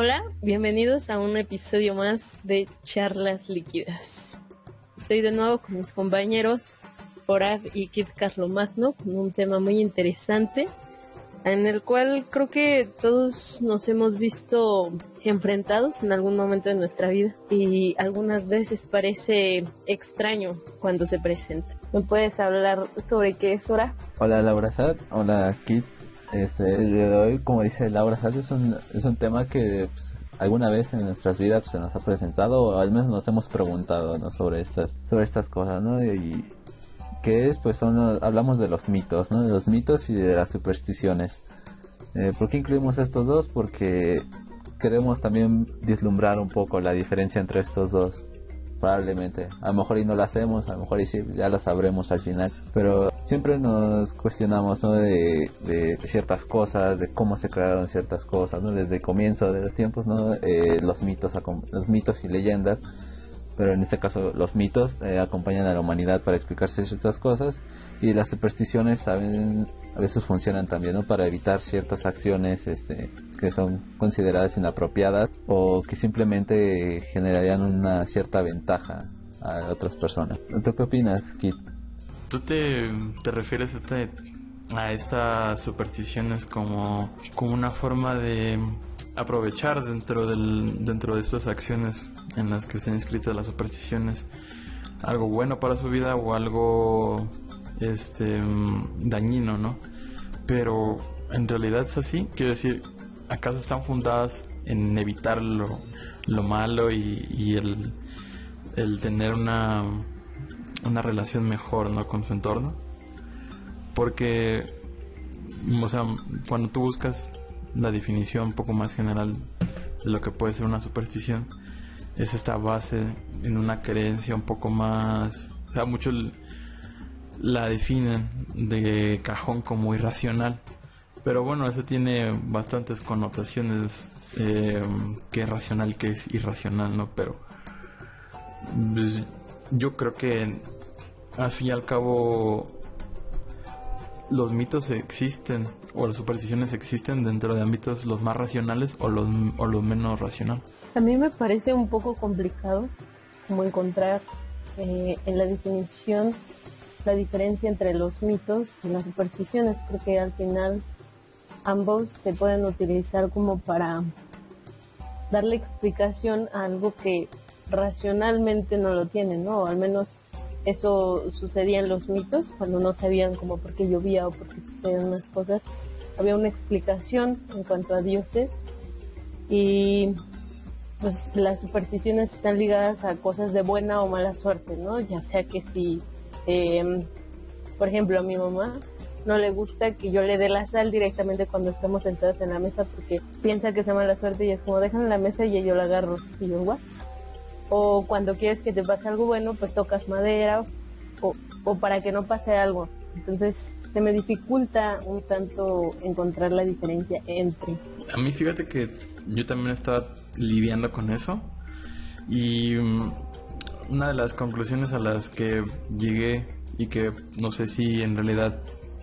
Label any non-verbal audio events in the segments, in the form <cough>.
Hola, bienvenidos a un episodio más de Charlas Líquidas. Estoy de nuevo con mis compañeros Orad y Kit Carlomagno con un tema muy interesante en el cual creo que todos nos hemos visto enfrentados en algún momento de nuestra vida y algunas veces parece extraño cuando se presenta. ¿Me puedes hablar sobre qué es Ora? Hola Laura Sad, hola Kit. Este, hoy, como dice Laura es un, es un tema que pues, alguna vez en nuestras vidas pues, se nos ha presentado o al menos nos hemos preguntado sobre estas sobre estas cosas, ¿no? Y, que es, pues son, hablamos de los mitos, ¿no? De los mitos y de las supersticiones. Eh, ¿Por qué incluimos estos dos? Porque queremos también vislumbrar un poco la diferencia entre estos dos. Probablemente. A lo mejor y no lo hacemos, a lo mejor y sí, ya lo sabremos al final. Pero siempre nos cuestionamos ¿no? de, ciertas cosas, de cómo se crearon ciertas cosas, ¿no? Desde el comienzo de los tiempos, ¿no? Eh, los, mitos, los mitos y leyendas pero en este caso los mitos eh, acompañan a la humanidad para explicarse ciertas cosas y las supersticiones también a veces funcionan también ¿no? para evitar ciertas acciones este, que son consideradas inapropiadas o que simplemente generarían una cierta ventaja a otras personas. ¿Tú qué opinas, Kit? ¿Tú te, te refieres a, este, a estas supersticiones como, como una forma de aprovechar dentro, del, dentro de estas acciones en las que estén inscritas las supersticiones algo bueno para su vida o algo este dañino, ¿no? Pero en realidad es así, quiero decir, ¿acaso están fundadas en evitar lo, lo malo y, y el, el, tener una, una relación mejor ¿no? con su entorno? Porque, o sea, cuando tú buscas la definición un poco más general de lo que puede ser una superstición es esta base en una creencia un poco más, o sea, muchos la definen de cajón como irracional, pero bueno, eso tiene bastantes connotaciones, eh, que es racional, que es irracional, ¿no? Pero pues, yo creo que al fin y al cabo los mitos existen o las supersticiones existen dentro de ámbitos los más racionales o los, o los menos racionales. A mí me parece un poco complicado como encontrar eh, en la definición la diferencia entre los mitos y las supersticiones, porque al final ambos se pueden utilizar como para darle explicación a algo que racionalmente no lo tiene, ¿no? O al menos eso sucedía en los mitos, cuando no sabían como por qué llovía o por qué sucedían unas cosas. Había una explicación en cuanto a dioses y pues las supersticiones están ligadas a cosas de buena o mala suerte, ¿no? Ya sea que si, em, por ejemplo, a mi mamá no le gusta que yo le dé la sal directamente cuando estamos sentados en la mesa porque piensa que es mala suerte y es como dejan la mesa y yo la agarro y yo, ¿what? O cuando quieres que te pase algo bueno, pues tocas madera o, para que no pase algo. Entonces se me dificulta un tanto encontrar la diferencia entre. A mí fíjate que yo también estaba lidiando con eso y mm, una de las conclusiones a las que llegué y que no sé si en realidad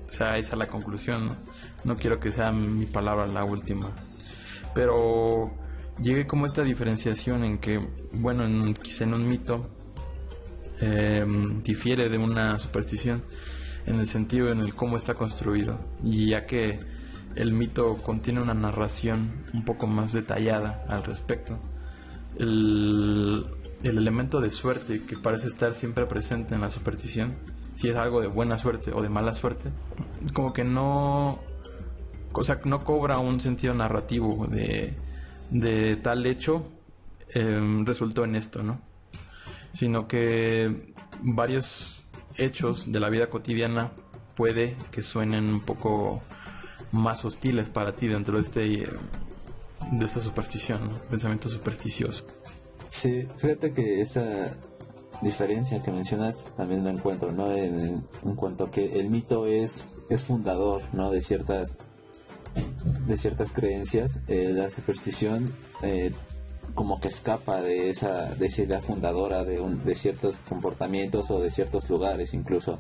sea esa la conclusión, no, no quiero que sea mi palabra la última, pero llegué como esta diferenciación en que, bueno, en, quizá en un mito em, difiere de una superstición en el sentido en el cómo está construido y ya que el mito contiene una narración un poco más detallada al respecto el, el elemento de suerte que parece estar siempre presente en la superstición si es algo de buena suerte o de mala suerte como que no o sea, no cobra un sentido narrativo de de tal hecho em, resultó en esto, ¿no? Sino que varios hechos de la vida cotidiana puede que suenen un poco más hostiles para ti dentro de este de esta superstición, pensamiento supersticioso. Sí, fíjate que esa diferencia que mencionas también lo encuentro, ¿no? En, en cuanto a que el mito es es fundador, ¿no? De ciertas de ciertas creencias, eh, la superstición eh, como que escapa de esa, de esa idea fundadora de, de ciertos comportamientos o de ciertos lugares incluso.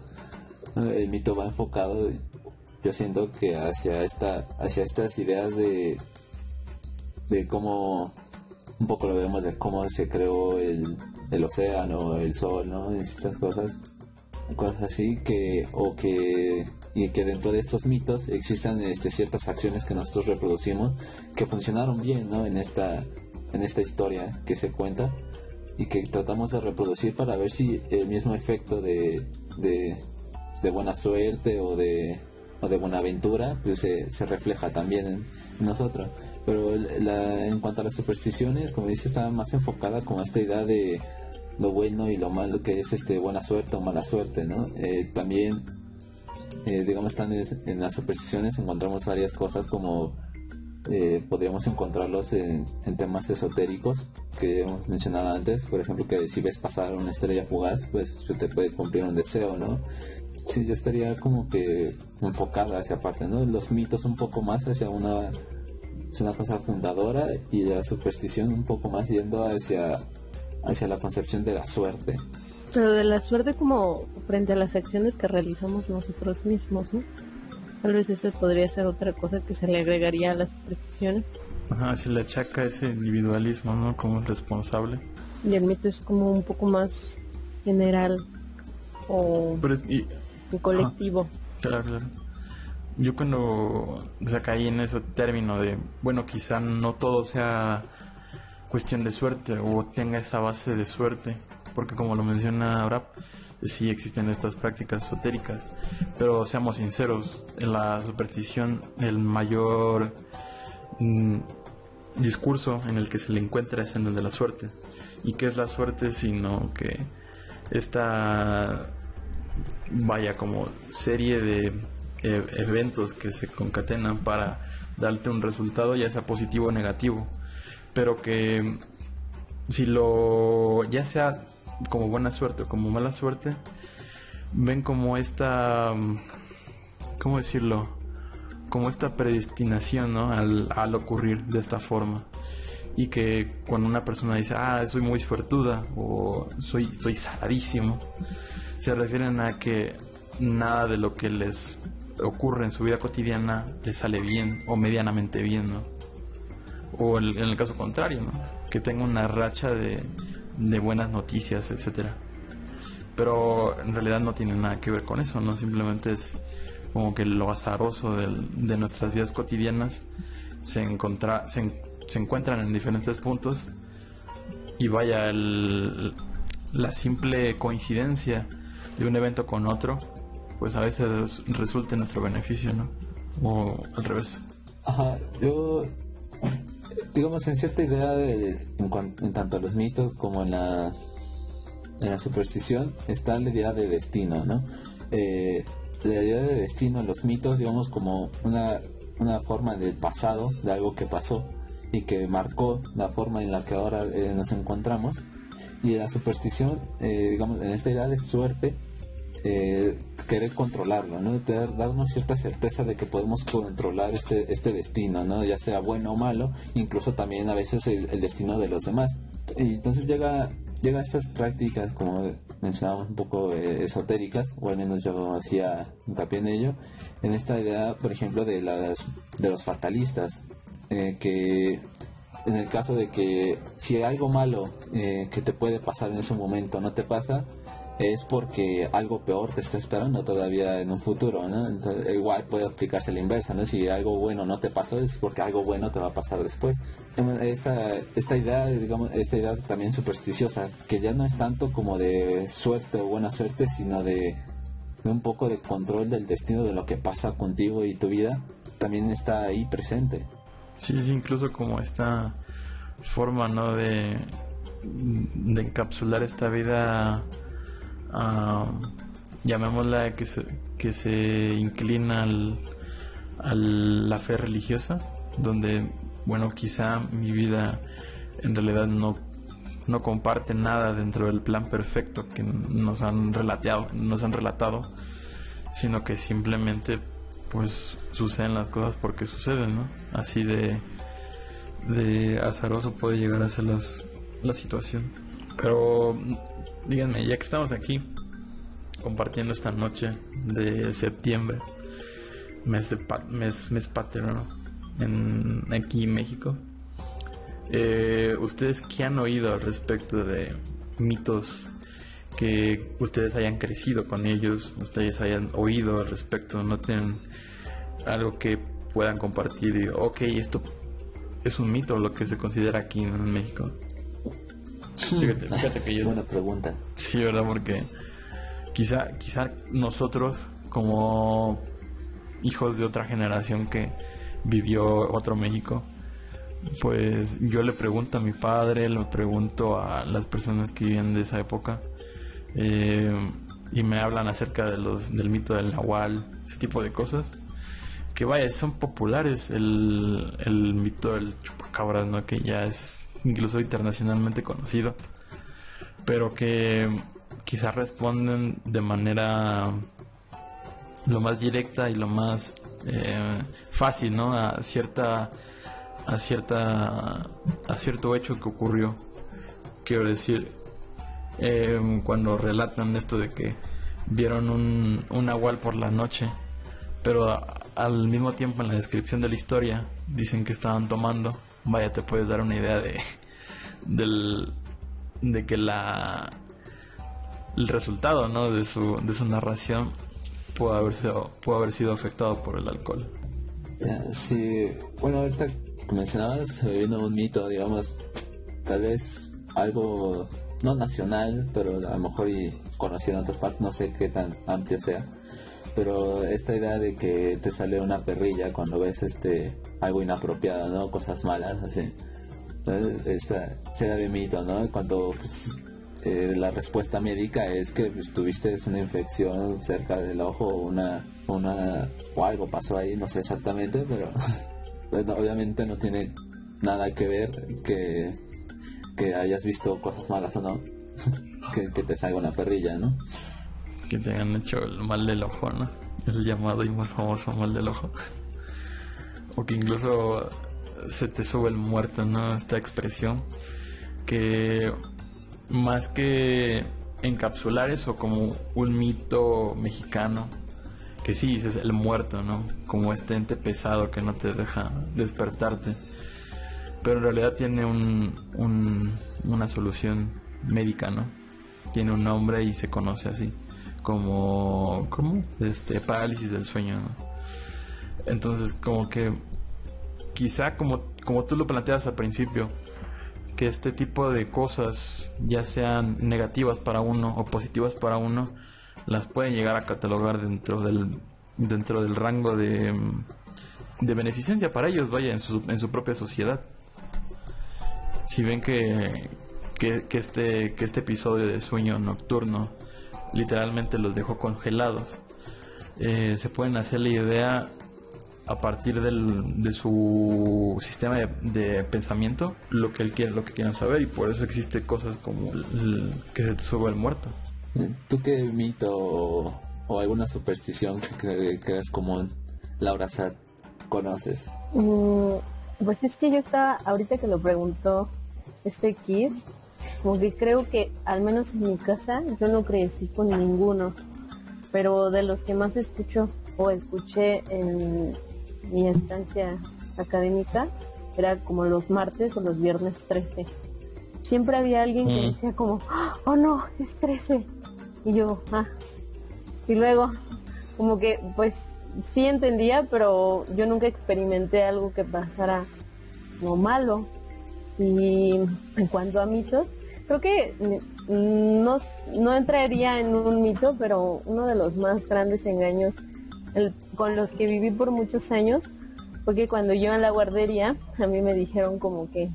El mito va enfocado, yo siento que hacia, esta, hacia estas ideas de, de cómo, un poco lo vemos de cómo se creó el, el océano, el sol, ¿no? Estas cosas, cosas así que, o que, y que dentro de estos mitos existan este, ciertas acciones que nosotros reproducimos que funcionaron bien, ¿no? En esta, en esta historia que se cuenta y que tratamos de reproducir para ver si el mismo efecto de, de, buena suerte o de, o de buena aventura pues se, se refleja también en, nosotros. Pero la, en cuanto a las supersticiones, como dice, está más enfocada como esta idea de lo bueno y lo malo que es este buena suerte o mala suerte, ¿no? Eh, también, eh, digamos, están en, las supersticiones encontramos varias cosas como eh, podríamos encontrarlos en, temas esotéricos que hemos mencionado antes, por ejemplo, que si ves pasar una estrella fugaz, pues te puede cumplir un deseo, ¿no? Sí, yo estaría como que enfocada hacia parte, ¿no? Los mitos un poco más hacia una, una cosa fundadora y la superstición un poco más yendo hacia, hacia la concepción de la suerte. Pero de la suerte como frente a las acciones que realizamos nosotros mismos, ¿no? Tal vez eso podría ser otra cosa que se le agregaría a las supersticiones. Ajá, se le achaca ese individualismo, ¿no? Como responsable. Y el mito es como un poco más general o colectivo. Claro, claro. Yo cuando o sea, caí en ese término de, bueno, quizá no todo sea cuestión de suerte o tenga esa base de suerte, porque como lo menciona ahora sí existen estas prácticas esotéricas, pero seamos sinceros, la superstición el mayor mm, discurso en el que se le encuentra es en el de la suerte. ¿Y qué es la suerte sino que esta vaya como serie de e, eventos que se concatenan para darte un resultado ya sea positivo o negativo, pero que si lo ya sea como buena suerte o como mala suerte, ven como esta, ¿cómo decirlo? Como esta predestinación, ¿no? Al, al ocurrir de esta forma. Y que cuando una persona dice, ah, soy muy suertuda o soy, estoy saladísimo, se refieren a que nada de lo que les ocurre en su vida cotidiana les sale bien o medianamente bien, ¿no? O en el caso contrario, ¿no? Que tenga una racha de, de buenas noticias, etcétera. Pero en realidad no tiene nada que ver con eso, ¿no? Simplemente es como que lo azaroso de nuestras vidas cotidianas se, encontra, se, encuentran en diferentes puntos y vaya la simple coincidencia de un evento con otro, pues a veces resulta en nuestro beneficio, ¿no? O al revés. Ajá, yo digamos, en cierta idea de, en, tanto a los mitos como en la, en la superstición, está la idea de destino, ¿no? Eh, la idea de destino en los mitos, digamos, como una, una forma del pasado, de algo que pasó y que marcó la forma en la que ahora eh, nos encontramos. Y la superstición, eh, digamos, en esta idea de suerte, eh, querer controlarlo, ¿no? darnos cierta certeza de que podemos controlar este, este destino, ¿no? Ya sea bueno o malo, incluso también a veces el, destino de los demás. Y entonces llega, llega a estas prácticas, como mencionábamos, un poco eh, esotéricas, o al menos yo hacía hincapié en ello, en esta idea, por ejemplo, de, las, de los fatalistas, eh, que en el caso de que si hay algo malo que te puede pasar en ese momento no te pasa, es porque algo peor te está esperando todavía en un futuro, ¿no? igual puede aplicarse la inversa, ¿no? Si algo bueno no te pasó es porque algo bueno te va a pasar después. Esta, esta idea, digamos, esta idea también supersticiosa, que ya no es tanto como de suerte o buena suerte, sino de, un poco de control del destino de lo que pasa contigo y tu vida, también está ahí presente. Sí, sí, incluso como esta forma, ¿no? De encapsular esta vida llamémosla que se, que se inclina al, a la fe religiosa, donde, bueno, quizá mi vida en realidad no, no comparte nada dentro del plan perfecto que nos han relatado, nos han relatado, sino que simplemente pues suceden las cosas porque suceden, ¿no? Así de, de azaroso puede llegar a ser las, la situación. Pero díganme, ya que estamos aquí compartiendo esta noche de septiembre, mes, de mes, mes paterno en, aquí en México, Eh, ¿Ustedes qué han oído al respecto de mitos que ustedes hayan crecido con ellos, ustedes hayan oído al respecto, no tienen algo que puedan compartir y, ok, esto es un mito lo que se considera aquí en México? Fíjate, fíjate que yo... Buena pregunta. Sí, ¿verdad? Porque quizá, quizá nosotros como hijos de otra generación que vivió otro México, pues yo le pregunto a mi padre, le pregunto a las personas que viven de esa época eh, y me hablan acerca de los, del mito del nahual, ese tipo de cosas. Que vaya, son populares el, el mito del chupacabras, ¿no? que ya es incluso internacionalmente conocido, pero que quizás responden de manera lo más directa y lo más eh, fácil, ¿no? A cierta a cierta a cierto hecho que ocurrió. Quiero decir, eh, cuando relatan esto de que vieron un, un nahual por la noche, pero al mismo tiempo en la descripción de la historia dicen que estaban tomando, vaya, te puedes dar una idea de del de que la el resultado ¿no? de, su, de su narración pudo haber, sido, pudo haber sido afectado por el alcohol. Sí, bueno, ahorita mencionabas, vino un mito, digamos, tal vez algo no nacional, pero a lo mejor y conocido en otras partes, no sé qué tan amplio sea. Pero esta idea de que te sale una perrilla cuando ves este algo inapropiado, ¿no? Cosas malas, así. Esta sea de mito, ¿no? Cuando pues, eh, la respuesta médica es que pues, tuviste una infección cerca del ojo o una, una o algo pasó ahí, no sé exactamente, pero <laughs> obviamente no tiene nada que ver que que hayas visto cosas malas o no, <laughs> que, te salga una perrilla, ¿no? Que te hayan hecho el mal del ojo, ¿no? El llamado y más famoso mal del ojo. O que incluso se te sube el muerto, ¿no? Esta expresión que más que encapsular eso como un mito mexicano, que sí, es el muerto, ¿no? Como este ente pesado que no te deja despertarte pero en realidad tiene un, una solución médica, ¿no? Tiene un nombre y se conoce así, como, ¿cómo? Este, parálisis del sueño, ¿no? Entonces, como que quizá como, como tú lo planteas al principio, que este tipo de cosas, ya sean negativas para uno o positivas para uno, las pueden llegar a catalogar dentro del, dentro del rango de, de beneficencia para ellos, vaya, en su, en su propia sociedad si ven que, que, este, que este episodio de sueño nocturno literalmente los dejó congelados, eh, se pueden hacer la idea a partir del, de su sistema de, pensamiento lo que él quiere, lo que quieran saber y por eso existe cosas como el, que se te sube el muerto. ¿Tú qué mito o, alguna superstición que creas común, Laura Sad, conoces? Mm, pues es que yo estaba, ahorita que lo preguntó este kid, como que creo que al menos en mi casa yo no crecí con ninguno, pero de los que más escucho o escuché en mi estancia académica era como los martes o los viernes 13. Siempre había alguien que mm. decía como, oh no, es 13. Y yo, ah. Y luego, como que pues sí entendía, pero yo nunca experimenté algo que pasara como malo. Y en cuanto a mitos, creo que no, no entraría en un mito, pero uno de los más grandes engaños con los que viví por muchos años fue que cuando yo en la guardería, a mí me dijeron como que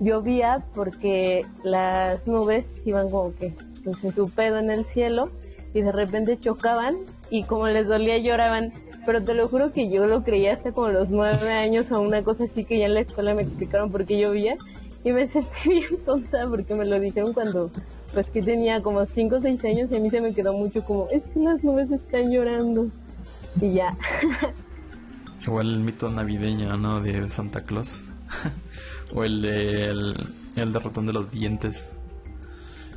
llovía porque las nubes iban como que pues, en su pedo en el cielo y de repente chocaban y como les dolía lloraban pero te lo juro que yo lo creía hasta como los nueve años o una cosa así que ya en la escuela me explicaron por qué llovía y me <laughs> sentí bien tonta porque me lo dijeron cuando pues que tenía como cinco o seis años y a mí se me quedó mucho como es que las nubes están llorando y ya. <laughs> Igual el mito navideño, ¿no? De Santa Claus. <laughs> o el de el, el derrotón de los dientes.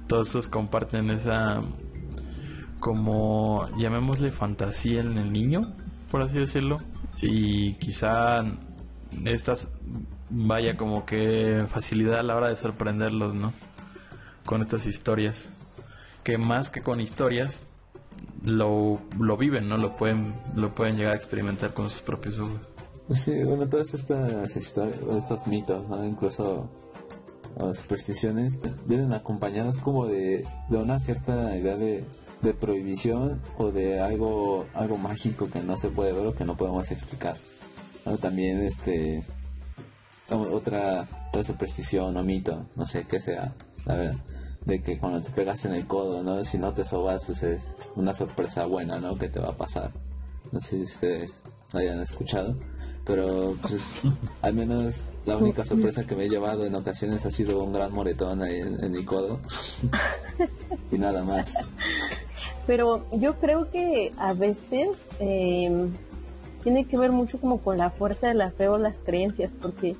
Todos esos comparten esa como llamémosle fantasía en el niño por así decirlo. Y quizá estas vaya como que facilidad a la hora de sorprenderlos, ¿no? Con estas historias. Que más que con historias, lo, lo viven, ¿no? Lo pueden, lo pueden llegar a experimentar con sus propios ojos. Sí, bueno, todas estas historias, estos mitos, ¿no? Incluso las supersticiones, vienen acompañados como de, de una cierta idea de, de prohibición o de algo, algo mágico que no se puede ver o que no podemos explicar. También este otra, otra superstición o mito, no sé qué sea, la verdad, de que cuando te pegas en el codo, ¿no? Si no te sobas, pues es una sorpresa buena, ¿no? Que te va a pasar. No sé si ustedes lo hayan escuchado, pero pues <laughs> al menos la única sorpresa que me he llevado en ocasiones ha sido un gran moretón ahí en, mi codo <laughs> y nada más. Pero yo creo que a veces eh, tiene que ver mucho como con la fuerza de la fe o las creencias, porque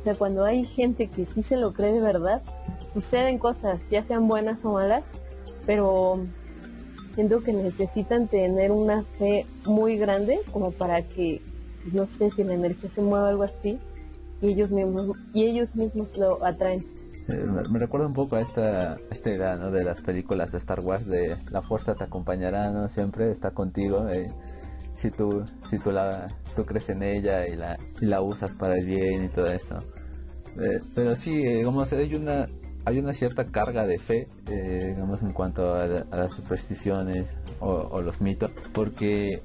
o sea, cuando hay gente que sí se lo cree de verdad, suceden cosas, ya sean buenas o malas, pero siento que necesitan tener una fe muy grande como para que, no sé si la energía se mueva algo así, y ellos mismos, y ellos mismos lo atraen. Eh, me recuerda un poco a esta, esta de las películas de Star Wars de la fuerza te acompañará, ¿no? siempre está contigo. Eh, si tú, si tú, la, tú crees en ella y la, la usas para el bien y todo esto. Eh, pero sí, digamos, hay una, hay una cierta carga de fe, eh, digamos, en cuanto a, las supersticiones o, los mitos, porque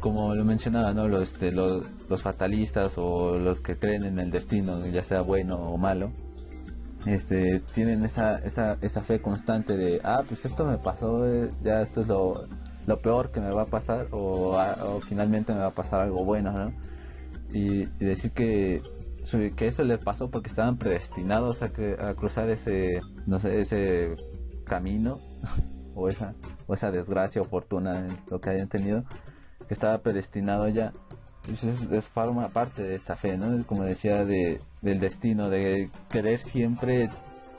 como lo mencionaba, ¿no? Los, este, los, fatalistas o los que creen en el destino, ya sea bueno o malo, este, tienen esa, esa, esa fe constante de, ah, pues esto me pasó, ya esto es lo, lo peor que me va a pasar o, finalmente me va a pasar algo bueno, ¿no? Y, decir que, que eso les pasó porque estaban predestinados a, que, a cruzar ese, no sé, ese camino <laughs> o esa, o esa desgracia o fortuna, lo que hayan tenido, que estaba predestinado ya. Pues es, es, forma parte de esta fe, ¿no? Como decía, de, del destino, de querer siempre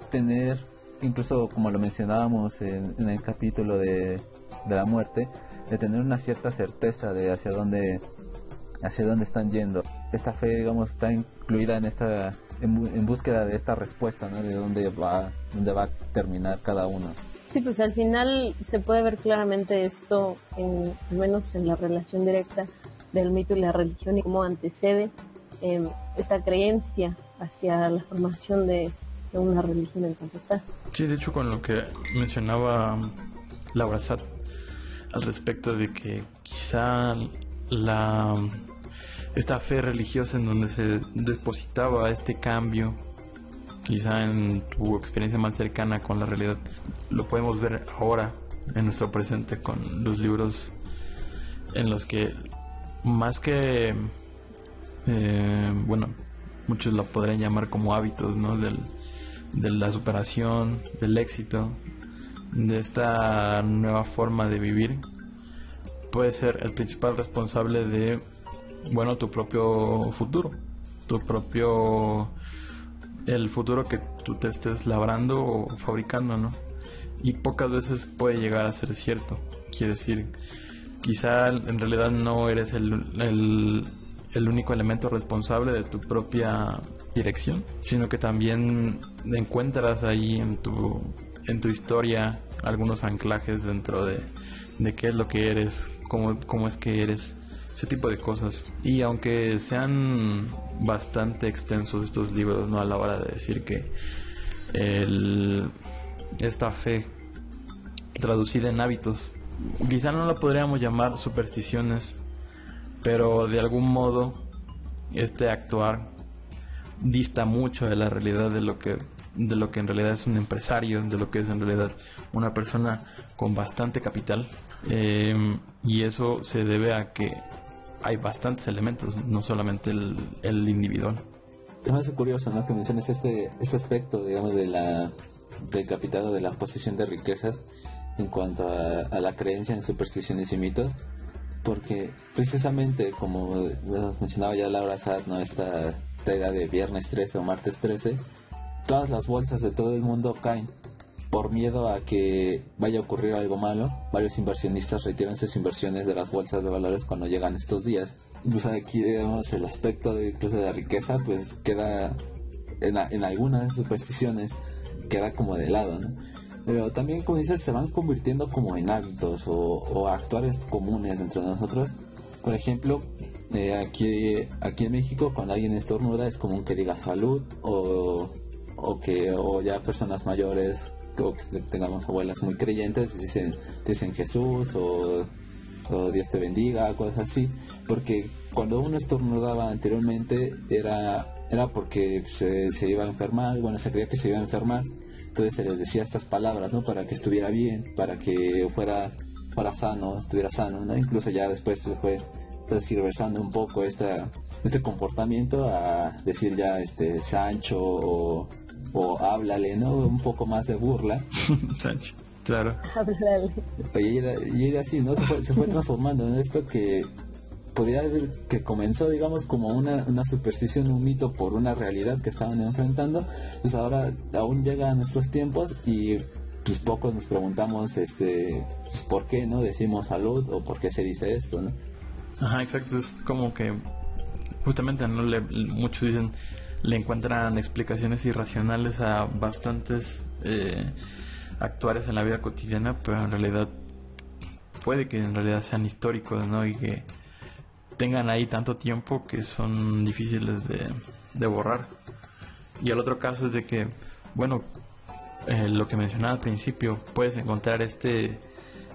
tener, incluso como lo mencionábamos en el capítulo de de la muerte, de tener una cierta certeza de hacia dónde hacia dónde están yendo. Esta fe, digamos, está incluida en esta en, búsqueda de esta respuesta, ¿no? De dónde va dónde va a terminar cada uno. Sí, pues al final se puede ver claramente esto, en, al menos en la relación directa del mito y la religión y cómo antecede eh, esta creencia hacia la formación de, de una religión en tanto Sí, de hecho con lo que mencionaba Laura Sat al respecto de que quizá la esta fe religiosa en donde se depositaba este cambio, quizá en tu experiencia más cercana con la realidad, lo podemos ver ahora en nuestro presente con los libros en los que más que eh, bueno muchos lo podrían llamar como hábitos ¿no? Del, de la superación del éxito de esta nueva forma de vivir. Puede ser el principal responsable de bueno tu propio futuro tu propio el futuro que tú te estés labrando o fabricando no y pocas veces puede llegar a ser cierto. Quiere decir quizá en realidad no eres el, el, único elemento responsable de tu propia dirección sino que también encuentras ahí en tu en tu historia algunos anclajes dentro de, de qué es lo que eres, cómo, cómo es que eres, ese tipo de cosas. Y aunque sean bastante extensos estos libros, ¿no? A la hora de decir que el, esta fe traducida en hábitos, quizá no la podríamos llamar supersticiones, pero de algún modo este actuar dista mucho de la realidad de lo que de lo que en realidad es un empresario, de lo que es en realidad una persona con bastante capital. Eh, y eso se debe a que hay bastantes elementos, no solamente el, individual. Hace curioso ¿no? que menciones este, este aspecto, digamos, de la, del capital o de la posición de riquezas en cuanto a, la creencia en supersticiones y mitos, porque precisamente, como mencionaba ya Laura Sad, ¿no? esta tega de viernes 13 o martes 13, todas las bolsas de todo el mundo caen por miedo a que vaya a ocurrir algo malo. Varios inversionistas retiran sus inversiones de las bolsas de valores cuando llegan estos días. pues aquí digamos el aspecto de, incluso de la riqueza pues queda en, en algunas supersticiones queda como de lado, ¿no? Pero también, como dices, se van convirtiendo como en hábitos o, o actuales comunes entre nosotros. Por ejemplo, eh, aquí, aquí en México, cuando alguien estornuda, es común que diga salud o, o que o ya personas mayores o que tengamos abuelas muy creyentes pues dicen, dicen Jesús o, o Dios te bendiga, cosas así. Porque cuando uno estornudaba anteriormente era, era porque se, se iba a enfermar, bueno, se creía que se iba a enfermar entonces se les decía estas palabras, ¿no? Para que estuviera bien, para que fuera, para sano, estuviera sano, ¿no? Incluso ya después se fue transversando un poco esta, este comportamiento a decir ya este Sancho o, o háblale, ¿no? Un poco más de burla. <laughs> Sancho, claro. Háblale. Y era, y era así, ¿no? Se fue, se fue <laughs> transformando en esto que podría ver que comenzó, digamos, como una, una superstición, un mito por una realidad que estaban enfrentando, pues ahora aún llega a nuestros tiempos y pues pocos nos preguntamos, este, pues, ¿por qué no decimos salud o por qué se dice esto, no? Ajá, exacto, es como que justamente no le, muchos dicen le encuentran explicaciones irracionales a bastantes eh, actuales en la vida cotidiana, pero en realidad puede que en realidad sean históricos, ¿no? Y que tengan ahí tanto tiempo que son difíciles de, borrar. Y el otro caso es de que, bueno, eh, lo que mencionaba al principio, puedes encontrar este,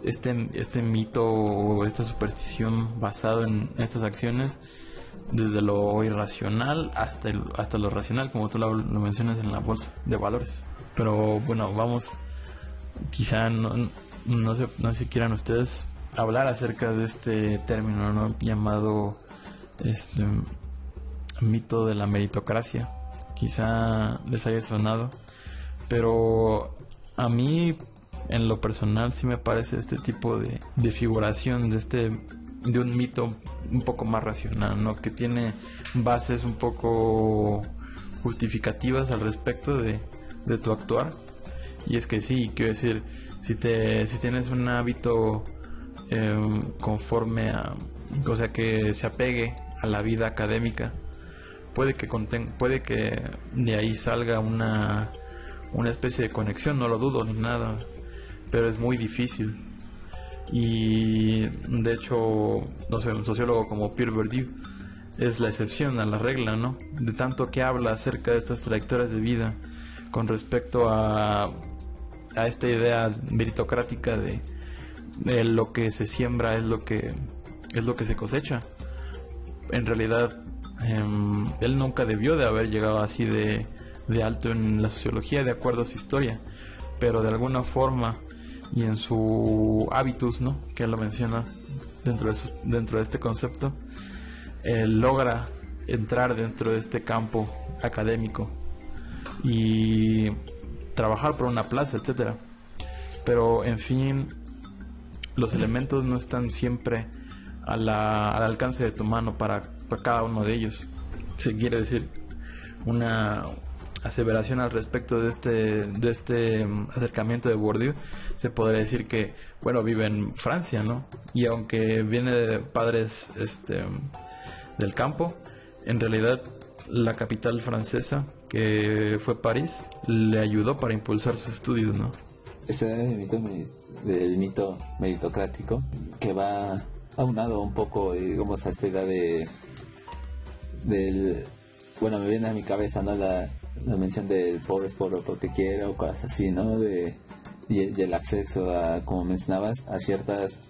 este, este mito o esta superstición basado en estas acciones desde lo irracional hasta, el, hasta lo racional, como tú lo, mencionas en la bolsa de valores. Pero bueno, vamos, quizá no, no, sé, no si quieran ustedes hablar acerca de este término ¿no? llamado este mito de la meritocracia. Quizá les haya sonado, pero a mí en lo personal sí me parece este tipo de, de figuración de este de un mito un poco más racional, ¿no? Que tiene bases un poco justificativas al respecto de, de tu actuar. Y es que sí, quiero decir, si te si tienes un hábito Em, conforme a, o sea, que se apegue a la vida académica. Puede que, puede que de ahí salga una, una especie de conexión, no lo dudo ni nada, pero es muy difícil. Y de hecho, no sé, un sociólogo como Pierre Bourdieu es la excepción a la regla, ¿no? De tanto que habla acerca de estas trayectorias de vida con respecto a, a esta idea meritocrática de, lo que se siembra es lo que es lo que se cosecha. En realidad, em, él nunca debió de haber llegado así de, de alto en la sociología, de acuerdo a su historia, pero de alguna forma y en su hábitus, ¿no? Que él lo menciona dentro de, dentro de este concepto, él logra entrar dentro de este campo académico y trabajar por una plaza, etcétera. Pero en fin, los elementos no están siempre al alcance de tu mano para, cada uno de ellos. Se quiere decir una aseveración al respecto de este de este mm, acercamiento de Bourdieu. Se podría decir que bueno vive en Francia no y aunque viene de padres este del campo en realidad la capital francesa que fue París le ayudó para impulsar sus estudios no este mito, del mito meritocrático que va aunado un poco, digamos, a esta idea de. del. Bueno, me viene a mi cabeza, ¿no? La, mención del pobre es pobre porque quiere o cosas así, ¿no? De, y, el acceso a, como mencionabas, a ciertas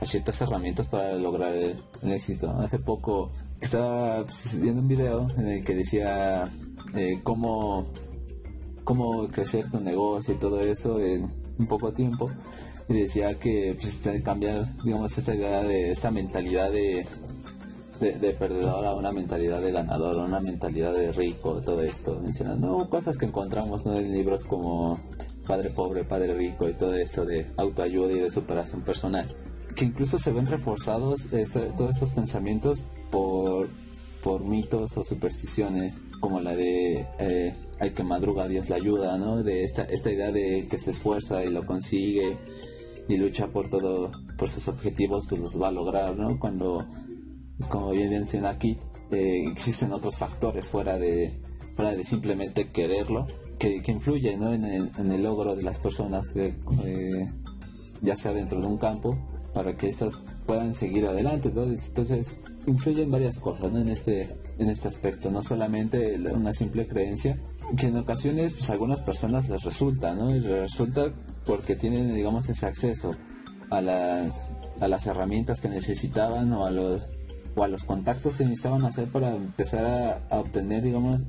a ciertas herramientas para lograr el, éxito. Hace poco estaba pues, viendo un video en el que decía eh, cómo, cómo crecer tu negocio y todo eso en, un poco tiempo y decía que pues, cambiar digamos esta idea de esta mentalidad de, de, perdedor a una mentalidad de ganador a una mentalidad de rico todo esto mencionando cosas que encontramos en libros como padre pobre padre rico y todo esto de autoayuda y de superación personal que incluso se ven reforzados este, todos estos pensamientos por por mitos o supersticiones como la de eh, que madruga Dios la ayuda, ¿no? De esta, esta idea de que se esfuerza y lo consigue y lucha por todo, por sus objetivos, pues los va a lograr, ¿no? Cuando como bien menciona aquí, eh, existen otros factores fuera de, fuera de simplemente quererlo, que, que influyen ¿no? en, el, en, el, logro de las personas, que, eh, ya sea dentro de un campo, para que éstas puedan seguir adelante. Entonces, entonces influyen varias cosas ¿no? en, este, en este aspecto, no solamente una simple creencia, que en ocasiones pues, algunas personas les resulta, ¿no? Y resulta porque tienen, digamos, ese acceso a las, a las herramientas que necesitaban o a los o a los contactos que necesitaban hacer para empezar a, obtener, digamos,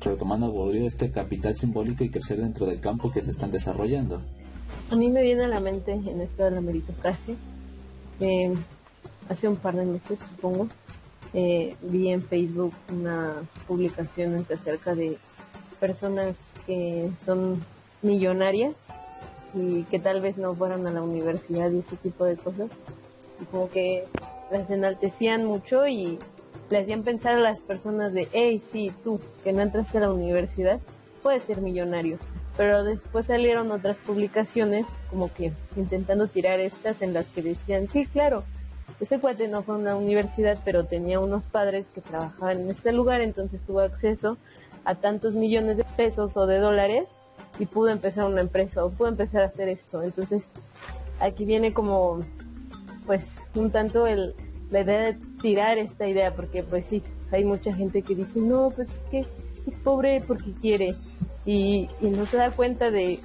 retomando volvió este capital simbólico y crecer dentro del campo que se están desarrollando. A mí me viene a la mente en esto de la meritocracia, hace un par de meses supongo, eh, vi en Facebook una publicación acerca de personas que son millonarias y que tal vez no fueran a la universidad y ese tipo de cosas. Y como que las enaltecían mucho y le hacían pensar a las personas de, hey, sí, tú, que no entraste a la universidad, puedes ser millonario. Pero después salieron otras publicaciones como que intentando tirar estas en las que decían, sí, claro, ese cuate no fue a una universidad, pero tenía unos padres que trabajaban en este lugar, entonces tuvo acceso a tantos millones de pesos o de dólares y pudo empezar una empresa o pudo empezar a hacer esto. Entonces, aquí viene como pues un tanto el, la idea de tirar esta idea, porque pues sí, hay mucha gente que dice, no, pues es que es pobre porque quiere, y, no se da cuenta de,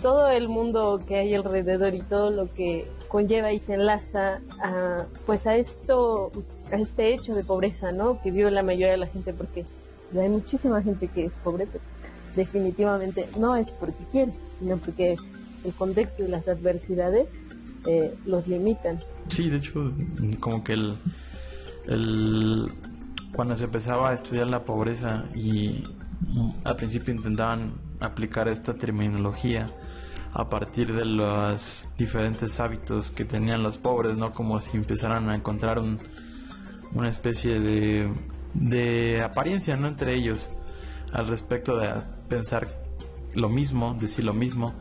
todo el mundo que hay alrededor y todo lo que conlleva y se enlaza a, pues a esto, a este hecho de pobreza, ¿no? Que vive la mayoría de la gente, porque hay muchísima gente que es pobre, pero definitivamente no es porque quiere, sino porque el contexto y las adversidades eh, los limitan. Sí, de hecho, como que el, el, cuando se empezaba a estudiar la pobreza y al principio intentaban aplicar esta terminología a partir de los diferentes hábitos que tenían los pobres, ¿no? Como si empezaran a encontrar un, una especie de, de apariencia, ¿no? Entre ellos al respecto de pensar lo mismo, decir lo mismo,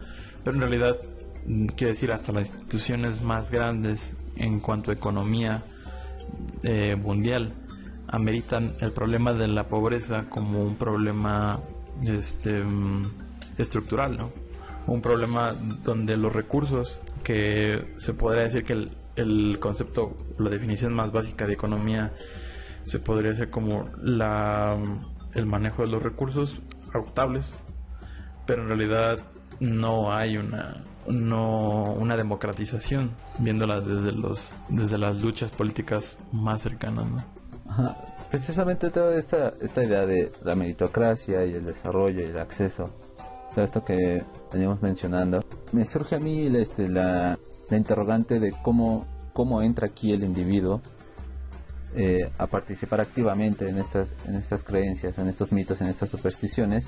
pero en realidad Mm, quiero decir, hasta las instituciones más grandes en cuanto a economía eh, mundial ameritan el problema de la pobreza como un problema este, mm, estructural, ¿no? Un problema donde los recursos, que se podría decir que el, el concepto, la definición más básica de economía se podría hacer como la, el manejo de los recursos agotables, pero en realidad no hay una no una democratización, viéndola desde los desde las luchas políticas más cercanas. Precisamente toda esta, esta idea de la meritocracia y el desarrollo y el acceso, todo esto que veníamos mencionando, me surge a mí este, la, la interrogante de cómo, cómo entra aquí el individuo eh, a participar activamente en estas, en estas creencias, en estos mitos, en estas supersticiones,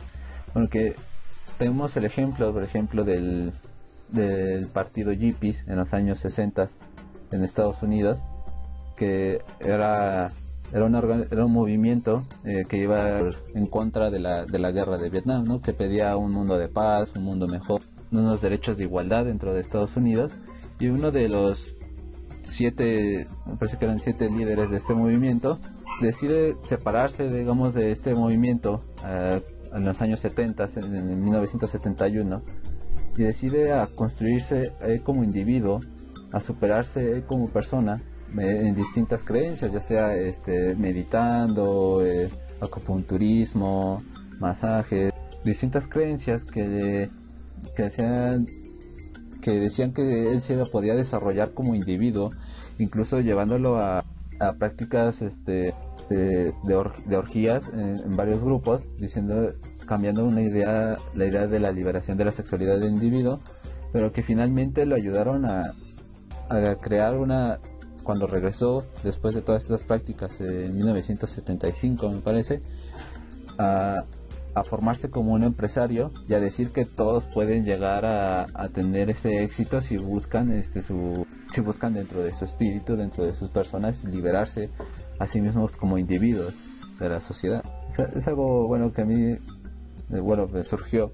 porque tenemos el ejemplo, por ejemplo, del, del partido Yippies en los años 60 en Estados Unidos, que era, era, era un movimiento eh, que iba en contra de la, de la guerra de Vietnam, ¿no? que pedía un mundo de paz, un mundo mejor, unos derechos de igualdad dentro de Estados Unidos. Y uno de los siete, parece que eran siete líderes de este movimiento, decide separarse, digamos, de este movimiento eh, en los años 70, en, en 1971 y decide a construirse como individuo, a superarse como persona en distintas creencias, ya sea este, meditando, eh, acupunturismo, masajes, distintas creencias que, que decían que decían que él se podía desarrollar como individuo, incluso llevándolo a, prácticas este, de, de, orgías en, varios grupos, diciendo cambiando una idea, la idea de la liberación de la sexualidad del individuo, pero que finalmente lo ayudaron a, a crear una, cuando regresó después de todas estas prácticas en 1975 me parece, a, a, formarse como un empresario y a decir que todos pueden llegar a, a, tener ese éxito si buscan este su si buscan dentro de su espíritu, dentro de sus personas liberarse a sí mismos como individuos de la sociedad. es algo bueno que a mí eh, bueno, me surgió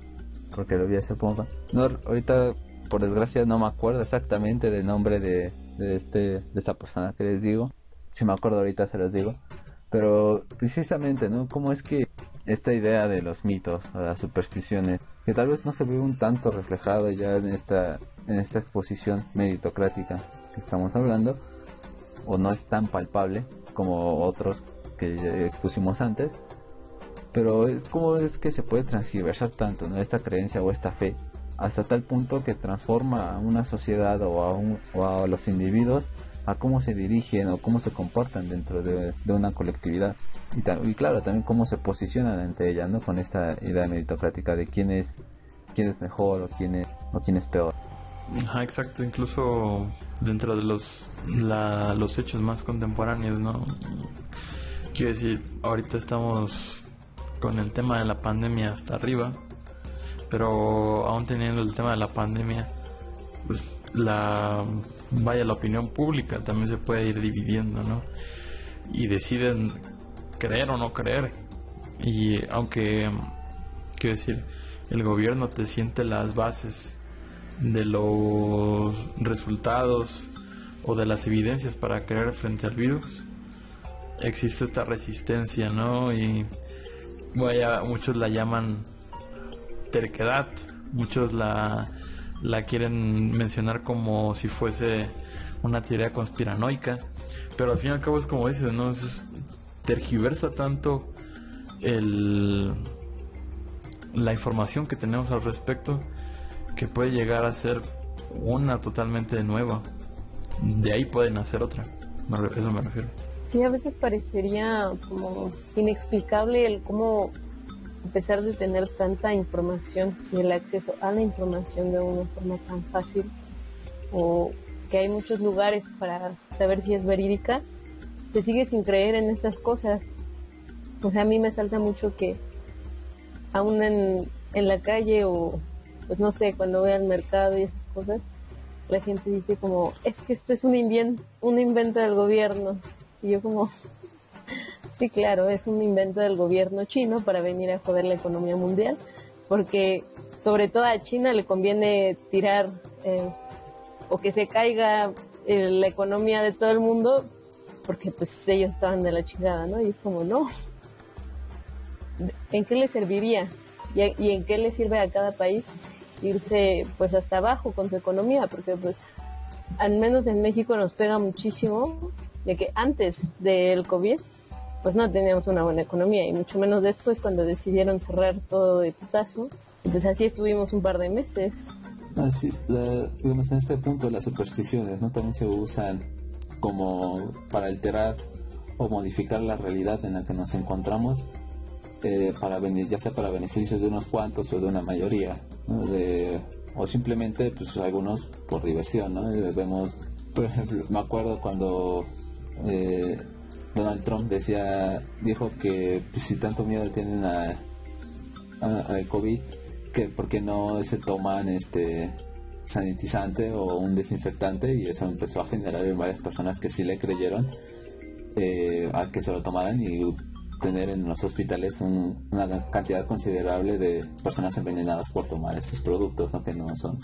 <laughs> porque lo vi hace poco. No, ahorita, por desgracia, no me acuerdo exactamente del nombre de, de, este, de esta persona que les digo. si me acuerdo ahorita se los digo. Pero precisamente, ¿no? ¿Cómo es que esta idea de los mitos o las supersticiones, que tal vez no se ve un tanto reflejado ya en esta, en esta exposición meritocrática que estamos hablando, o no es tan palpable como otros que expusimos antes, pero es como es que se puede transversar tanto ¿no? esta creencia o esta fe hasta tal punto que transforma a una sociedad o a, o a los individuos a cómo se dirigen o cómo se comportan dentro de, una colectividad. Y, claro también cómo se posicionan ante ella no con esta idea meritocrática de quién es quién es mejor o quién es o quién es peor. Ajá, exacto incluso dentro de los los hechos más contemporáneos no quiero decir ahorita estamos con el tema de la pandemia hasta arriba pero aún teniendo el tema de la pandemia pues la vaya la opinión pública también se puede ir dividiendo, ¿no? Y deciden creer o no creer. Y aunque, quiero decir, el gobierno te siente las bases de los resultados o de las evidencias para creer frente al virus, existe esta resistencia, ¿no? Y vaya, muchos la llaman terquedad, muchos la la quieren mencionar como si fuese una teoría conspiranoica, pero al fin y al cabo es como dices, ¿no? tergiversa tanto el, la información que tenemos al respecto que puede llegar a ser una totalmente nueva. De ahí pueden nacer otra. Eso me refiero. Sí, a veces parecería como inexplicable el cómo a pesar de tener tanta información y el acceso a la información de una forma tan fácil, o que hay muchos lugares para saber si es verídica, se sigue sin creer en estas cosas. O sea, a mí me salta mucho que aún en, en la calle o, pues no sé, cuando voy al mercado y esas cosas, la gente dice como, es que esto es un, invento, un invento del gobierno. Y yo como, Sí, claro, es un invento del gobierno chino para venir a joder la economía mundial, porque sobre todo a China le conviene tirar eh, o que se caiga eh, la economía de todo el mundo, porque pues ellos estaban de la chingada, ¿no? Y es como, no. ¿En qué le serviría? ¿Y, y en qué le sirve a cada país irse pues hasta abajo con su economía? Porque pues al menos en México nos pega muchísimo de que antes del COVID pues no teníamos una buena economía y mucho menos después cuando decidieron cerrar todo de putazo. Pues así estuvimos un par de meses. Así, digamos, en este punto las supersticiones no también se usan como para alterar o modificar la realidad en la que nos encontramos, eh, para ya sea para beneficios de unos cuantos o de una mayoría, o simplemente pues algunos por diversión, ¿no? Vemos, por ejemplo, me acuerdo cuando eh, Donald Trump decía, dijo que pues, si tanto miedo tienen a, COVID, que por qué no se toman este sanitizante o un desinfectante y eso empezó a generar en varias personas que sí le creyeron eh, a que se lo tomaran y tener en los hospitales una cantidad considerable de personas envenenadas por tomar estos productos ¿no? que no son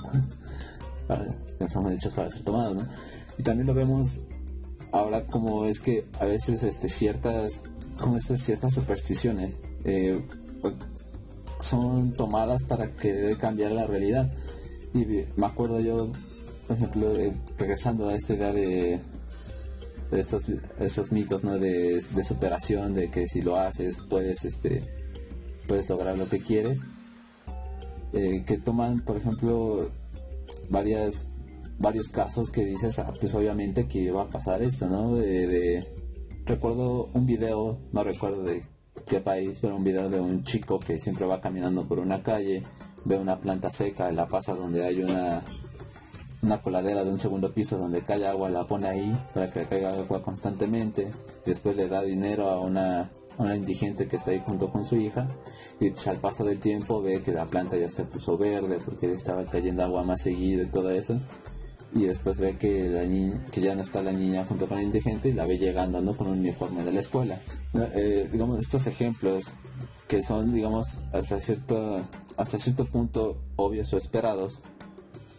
<laughs> son hechos para ser tomados ¿no? y también lo vemos ahora como es que a veces este ciertas como estas ciertas supersticiones eh, son tomadas para querer cambiar la realidad y me acuerdo yo por ejemplo regresando a esta idea de, estos mitos ¿no? de, superación de que si lo haces puedes este puedes lograr lo que quieres eh, que toman por ejemplo varias varios casos que dices, ah, pues obviamente que iba a pasar esto, ¿no? De, recuerdo un video, no recuerdo de qué país, pero un video de un chico que siempre va caminando por una calle, ve una planta seca, la pasa donde hay una una coladera de un segundo piso donde cae agua, la pone ahí para que caiga agua constantemente, después le da dinero a una, una indigente que está ahí junto con su hija y pues al paso del tiempo ve que la planta ya se puso verde porque le estaba cayendo agua más seguido y todo eso y después ve que la niña, que ya no está la niña junto con la indigente y la ve llegando ¿no? con un uniforme de la escuela. Eh, digamos, estos ejemplos que son, digamos, hasta cierto, hasta cierto punto obvios o esperados,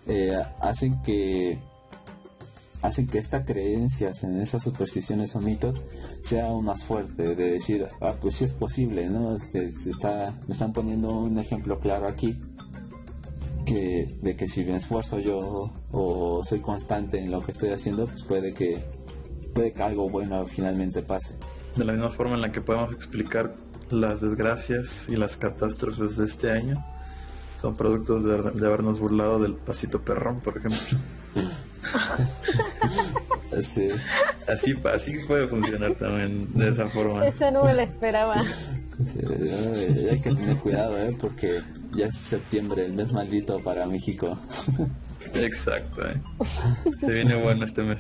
eh, hacen que, hacen que estas creencias en estas supersticiones o mitos sea aún más fuerte, de decir, ah, pues sí es posible, ¿no? Este, se está, me están poniendo un ejemplo claro aquí, que, de que si me esfuerzo yo o soy constante en lo que estoy haciendo, pues puede que, puede que algo bueno finalmente pase. De la misma forma en la que podemos explicar las desgracias y las catástrofes de este año, son productos de, habernos burlado del pasito perrón, por ejemplo. <laughs> así, así, así puede funcionar también de esa forma. Esa no me la esperaba. hay que tener cuidado, ¿eh? porque ya es septiembre, el mes maldito para México. <laughs> Exacto, ¿eh? se viene bueno este mes.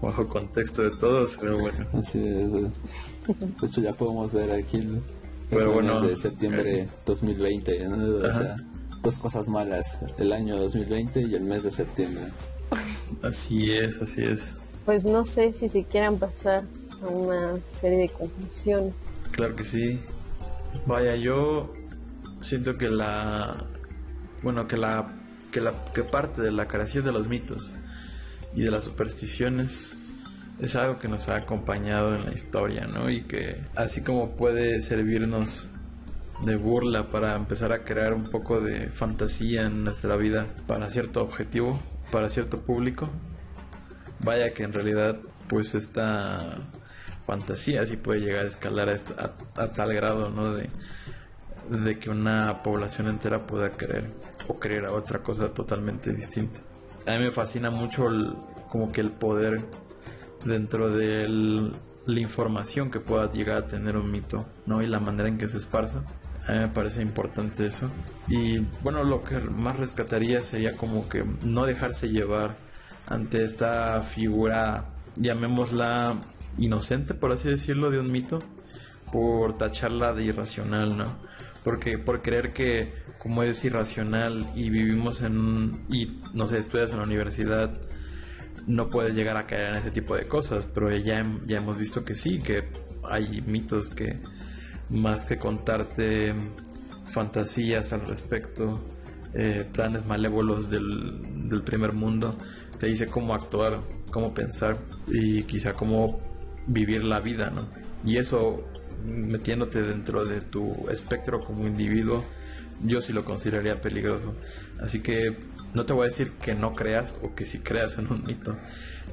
Bajo contexto de todo, se ve bueno. Así es. De hecho, ya podemos ver aquí el, Pero bueno, de septiembre 2020, eh, o sea, dos cosas malas, el año 2020 y el mes de septiembre. Así es, así es. Pues no sé si se quieran pasar a una serie de conclusiones. Claro que sí. Vaya, yo siento que la bueno, que la que la que parte de la creación de los mitos y de las supersticiones es algo que nos ha acompañado en la historia, ¿no? Y que así como puede servirnos de burla para empezar a crear un poco de fantasía en nuestra vida para cierto objetivo, para cierto público, vaya que en realidad pues esta fantasía sí puede llegar a escalar a, tal grado, ¿no? De, de que una población entera pueda creer o creer a otra cosa totalmente distinta. A mí me fascina mucho como que el poder dentro de la información que pueda llegar a tener un mito, ¿no? Y la manera en que se esparza. A mí me parece importante eso. Y bueno, lo que más rescataría sería como que no dejarse llevar ante esta figura, llamémosla inocente, por así decirlo, de un mito, por tacharla de irracional, ¿no? Porque por creer que como es irracional y vivimos en un, y no sé, estudias en la universidad, no puedes llegar a caer en ese tipo de cosas, pero ya, ya hemos visto que sí, que hay mitos que más que contarte fantasías al respecto, eh, planes malévolos del, del primer mundo, te dice cómo actuar, cómo pensar y quizá cómo vivir la vida, ¿no? Y eso, metiéndote dentro de tu espectro como individuo, yo sí lo consideraría peligroso. Así que no te voy a decir que no creas o que sí creas en un mito,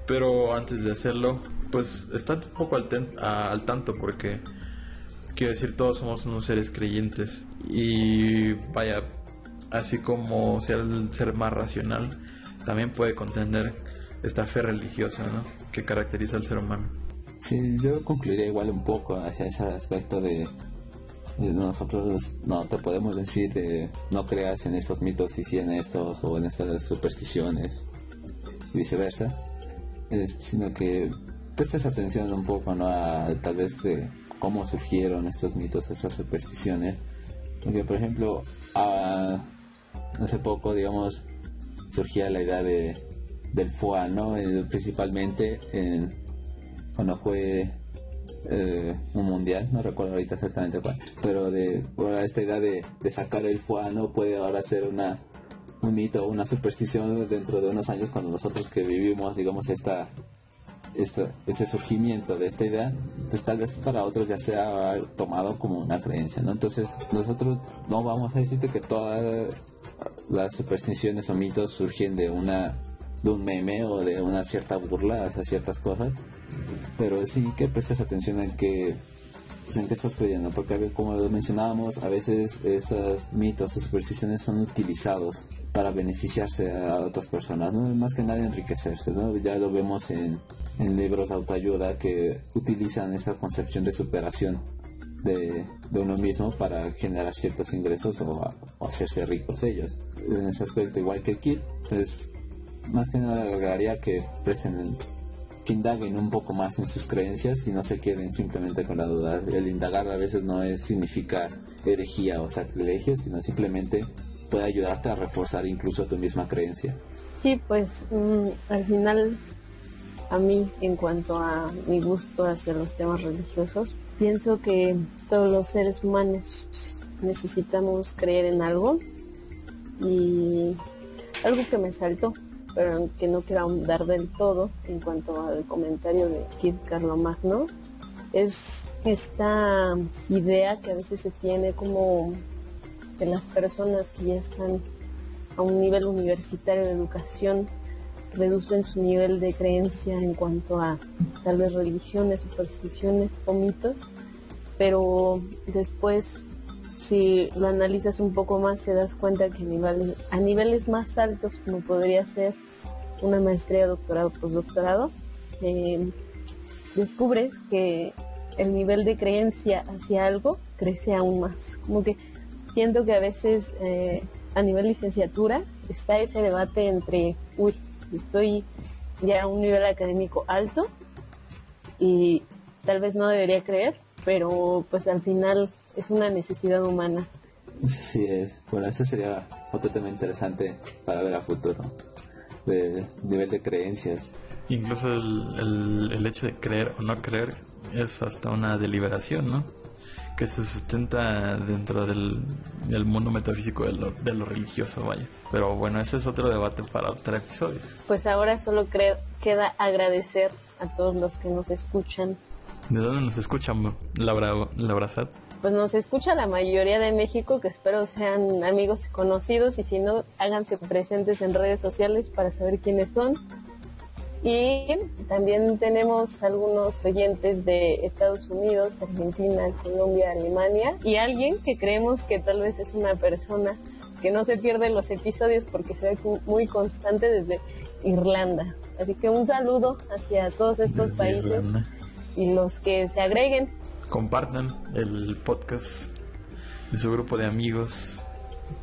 pero antes de hacerlo, pues está un poco al, al tanto porque quiero decir, todos somos unos seres creyentes y vaya, así como sea el ser más racional, también puede contener esta fe religiosa ¿no? que caracteriza al ser humano. Sí, yo concluiría igual un poco hacia ese aspecto de, nosotros no te podemos decir de no creas en estos mitos y sí en estos o en estas supersticiones y viceversa, sino que prestes atención un poco ¿no? a tal vez de cómo surgieron estos mitos, estas supersticiones, porque por ejemplo hace poco digamos surgía la idea de del foie, ¿no? Eh, principalmente en cuando fue eh, un mundial, no recuerdo ahorita exactamente cuál, pero de esta idea de, sacar el foie no puede ahora ser una un mito, una superstición dentro de unos años cuando nosotros que vivimos, digamos, esta, esta, este surgimiento de esta idea, pues tal vez para otros ya sea tomado como una creencia, ¿no? Entonces nosotros no vamos a decirte que todas las supersticiones o mitos surgen de una de un meme o de una cierta burla hacia ciertas cosas, pero sí que prestes atención en que pues, en qué estás creyendo, porque como mencionábamos, a veces estos mitos o supersticiones son utilizados para beneficiarse a otras personas, ¿no? más que nada enriquecerse, ¿no? ya lo vemos en, libros de autoayuda que utilizan esta concepción de superación de, uno mismo para generar ciertos ingresos o, hacerse ricos ellos. En ese aspecto, igual que Kit, pues más que nada agregaría que presten indaguen un poco más en sus creencias y no se queden simplemente con la duda. El indagar a veces no es significa herejía o sacrilegio, sino simplemente puede ayudarte a reforzar incluso tu misma creencia. Sí, pues mm, al final a mí en cuanto a mi gusto hacia los temas religiosos, pienso que todos los seres humanos necesitamos creer en algo y algo que me saltó pero que no quiero ahondar del todo en cuanto al comentario de Kid Carlomagno, es esta idea que a veces se tiene como que las personas que ya están a un nivel universitario de educación reducen su nivel de creencia en cuanto a tal vez religiones, supersticiones o mitos, pero después si lo analizas un poco más te das cuenta que a niveles, a niveles más altos, como podría ser una maestría, doctorado, postdoctorado, eh, descubres que el nivel de creencia hacia algo crece aún más. Como que siento que a veces eh, a nivel licenciatura está ese debate entre, uy, estoy ya a un nivel académico alto y tal vez no debería creer, pero pues al final es una necesidad humana. Así es, bueno, eso sería otro tema interesante para ver a futuro, de nivel de creencias. Incluso el, el, hecho de creer o no creer es hasta una deliberación, ¿no? Que se sustenta dentro del, del mundo metafísico de lo, de lo, religioso, vaya. Pero bueno, ese es otro debate para otro episodio. Pues ahora solo creo, queda agradecer a todos los que nos escuchan. ¿De dónde nos escuchan, Laura, Laura Sat? Pues nos escucha la mayoría de México, que espero sean amigos y conocidos, y si no, háganse presentes en redes sociales para saber quiénes son y también tenemos algunos oyentes de Estados Unidos, Argentina, Colombia, Alemania y alguien que creemos que tal vez es una persona que no se pierde los episodios porque se ve muy constante desde Irlanda. Así que un saludo hacia todos estos países y los que se agreguen. Compartan el podcast en su grupo de amigos,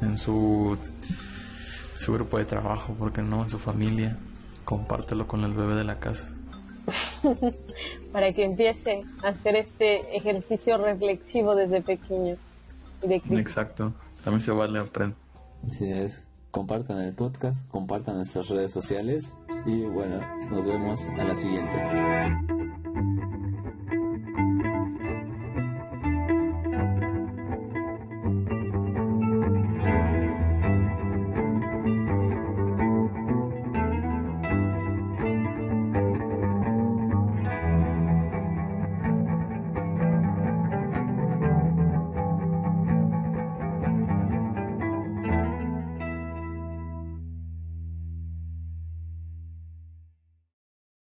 en su, su grupo de trabajo, porque no, en su familia compártelo con el bebé de la casa. <laughs> Para que empiece a hacer este ejercicio reflexivo desde pequeño. Exacto, también se vale aprender. Así es, compartan el podcast, compartan nuestras redes sociales y bueno, nos vemos a la siguiente.